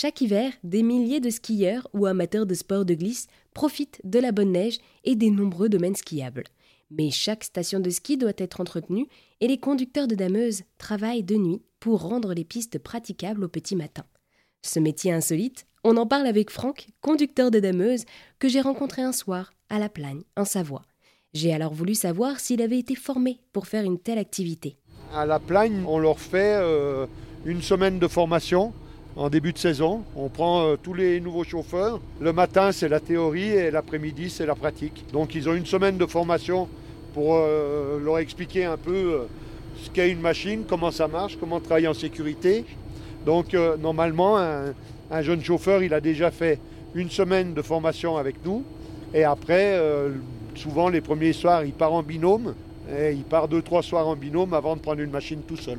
Chaque hiver, des milliers de skieurs ou amateurs de sport de glisse profitent de la bonne neige et des nombreux domaines skiables. Mais chaque station de ski doit être entretenue et les conducteurs de dameuses travaillent de nuit pour rendre les pistes praticables au petit matin. Ce métier insolite, on en parle avec Franck, conducteur de dameuse, que j'ai rencontré un soir à La Plagne, en Savoie. J'ai alors voulu savoir s'il avait été formé pour faire une telle activité. À La Plagne, on leur fait euh, une semaine de formation en début de saison. On prend euh, tous les nouveaux chauffeurs. Le matin, c'est la théorie et l'après-midi, c'est la pratique. Donc ils ont une semaine de formation pour euh, leur expliquer un peu ce qu'est une machine, comment ça marche, comment travailler en sécurité. Donc normalement, un, un jeune chauffeur, il a déjà fait une semaine de formation avec nous. Et après, euh, souvent les premiers soirs, il part en binôme. Et il part deux, trois soirs en binôme avant de prendre une machine tout seul.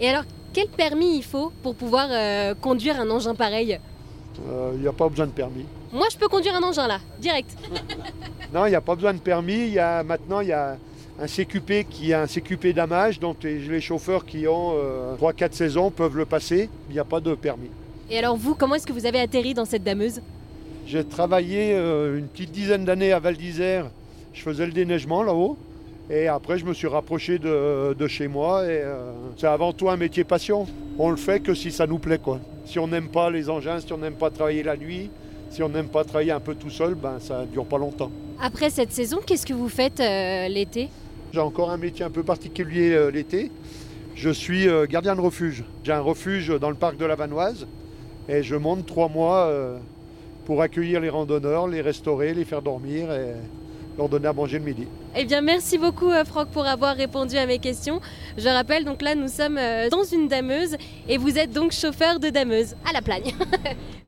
Et alors, quel permis il faut pour pouvoir euh, conduire un engin pareil? Euh, Il n'y a pas besoin de permis. Moi, je peux conduire un engin là, direct. non, il n'y a pas besoin de permis. Il y a, maintenant, il y a un CQP qui est un CQP d'amage. Donc les, chauffeurs qui ont 3-4 saisons peuvent le passer. Il n'y a pas de permis. Et alors vous, comment est-ce que vous avez atterri dans cette dameuse? J'ai travaillé euh, une petite dizaine d'années à Val d'Isère. Je faisais le déneigement là-haut. Et après, je me suis rapproché de, chez moi. Et euh, c'est avant tout un métier passion. On le fait que si ça nous plaît, quoi. Si on n'aime pas les engins, si on n'aime pas travailler la nuit, si on n'aime pas travailler un peu tout seul, ben ça dure pas longtemps. Après cette saison, qu'est-ce que vous faites euh, l'été? J'ai encore un métier un peu particulier l'été. Je suis gardien de refuge. J'ai un refuge dans le parc de la Vanoise. Et je monte trois mois euh, pour accueillir les randonneurs, les restaurer, les faire dormir et leur à manger le midi. Eh bien, merci beaucoup, euh, Franck, pour avoir répondu à mes questions. Je rappelle, donc là, nous sommes euh, dans une dameuse et vous êtes donc chauffeur de dameuse à la plagne.